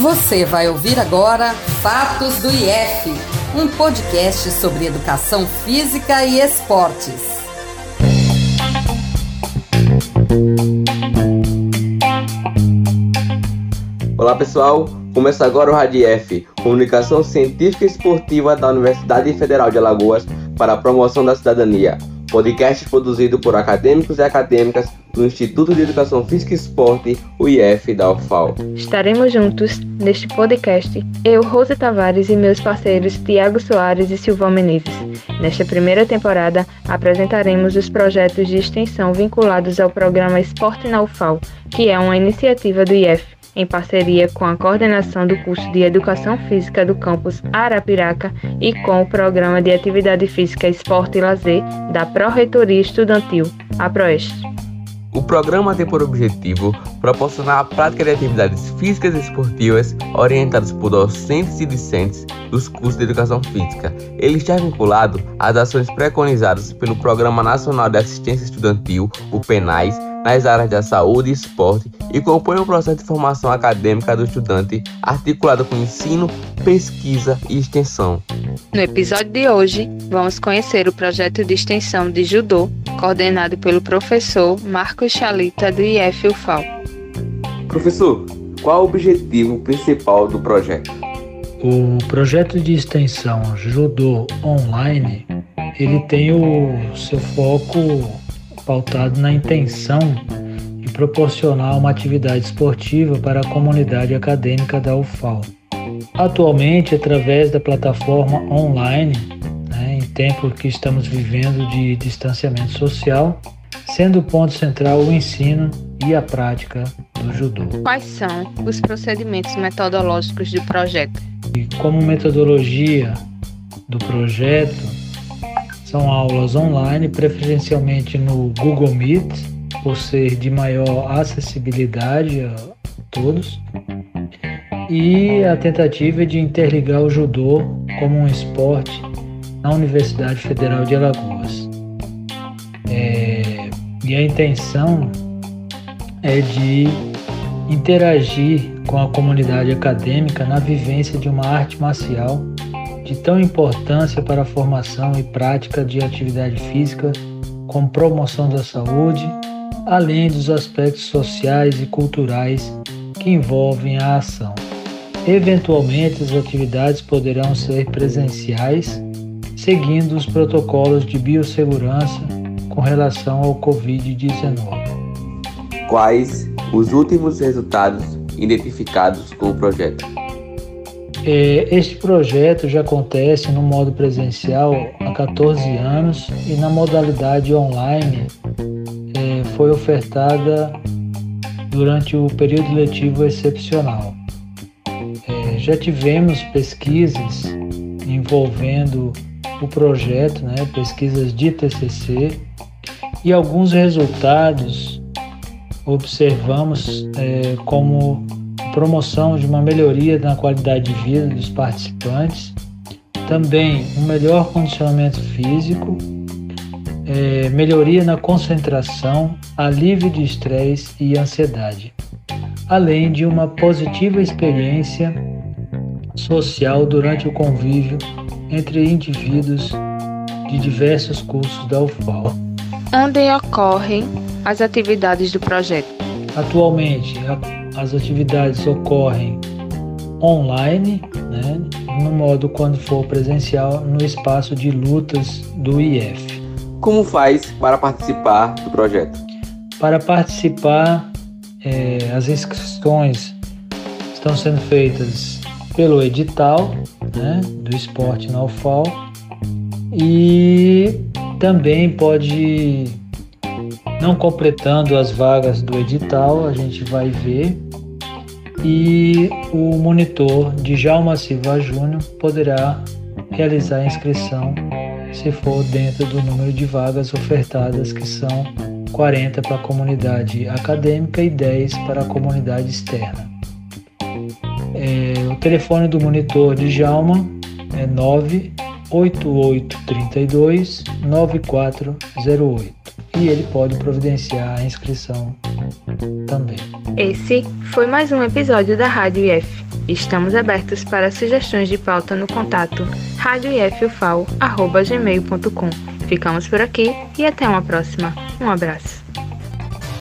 Você vai ouvir agora Fatos do IF, um podcast sobre educação física e esportes. Olá pessoal, começa agora o RADIEF, Comunicação Científica e Esportiva da Universidade Federal de Alagoas para a promoção da cidadania. Podcast produzido por acadêmicos e acadêmicas do Instituto de Educação Física e Esporte, o IF da UFAL. Estaremos juntos neste podcast, eu, Rose Tavares e meus parceiros Tiago Soares e Silvão Menezes. Nesta primeira temporada, apresentaremos os projetos de extensão vinculados ao programa Esporte na UFAL, que é uma iniciativa do IF em parceria com a coordenação do curso de Educação Física do campus Arapiraca e com o Programa de Atividade Física, Esporte e Lazer da Pró-Reitoria Estudantil, a PROEST. O programa tem por objetivo proporcionar a prática de atividades físicas e esportivas orientadas por docentes e discentes dos cursos de educação física. Ele está vinculado às ações preconizadas pelo Programa Nacional de Assistência Estudantil, o PENAIS, nas áreas da saúde e esporte e compõe o processo de formação acadêmica do estudante articulado com ensino, pesquisa e extensão. No episódio de hoje, vamos conhecer o projeto de extensão de judô, coordenado pelo professor Marcos Chalita do IF UFAL. Professor, qual o objetivo principal do projeto? O projeto de extensão Judô Online, ele tem o seu foco pautado na intenção de proporcionar uma atividade esportiva para a comunidade acadêmica da UFAL. Atualmente, através da plataforma online, né, em tempo que estamos vivendo de distanciamento social, sendo o ponto central o ensino e a prática do judô. Quais são os procedimentos metodológicos do projeto? E como metodologia do projeto, são aulas online, preferencialmente no Google Meet, por ser de maior acessibilidade a todos. E a tentativa é de interligar o judô como um esporte na Universidade Federal de Alagoas. É, e a intenção é de interagir com a comunidade acadêmica na vivência de uma arte marcial de tão importância para a formação e prática de atividade física, com promoção da saúde, além dos aspectos sociais e culturais que envolvem a ação. Eventualmente, as atividades poderão ser presenciais, seguindo os protocolos de biossegurança com relação ao Covid-19. Quais os últimos resultados identificados com o projeto? É, este projeto já acontece no modo presencial há 14 anos e na modalidade online é, foi ofertada durante o período letivo excepcional. É, já tivemos pesquisas envolvendo o projeto, né, pesquisas de TCC, e alguns resultados observamos como promoção de uma melhoria na qualidade de vida dos participantes, também um melhor condicionamento físico, é, melhoria na concentração, alívio de estresse e ansiedade, além de uma positiva experiência social durante o convívio entre indivíduos de diversos cursos da UFAL. Onde ocorrem as atividades do projeto? Atualmente, as atividades ocorrem online, né, no modo quando for presencial, no espaço de lutas do IF. Como faz para participar do projeto? Para participar, é, as inscrições estão sendo feitas pelo edital né, do esporte na UFAL e também pode, não completando as vagas do edital, a gente vai ver e o monitor de Jalma Silva Júnior poderá realizar a inscrição se for dentro do número de vagas ofertadas, que são 40 para a comunidade acadêmica e 10 para a comunidade externa. É, o telefone do monitor de Jalma é 98832 9408 e ele pode providenciar a inscrição também. Esse foi mais um episódio da Rádio IF. Estamos abertos para sugestões de pauta no contato radioifufal.gmail.com. Ficamos por aqui e até uma próxima. Um abraço.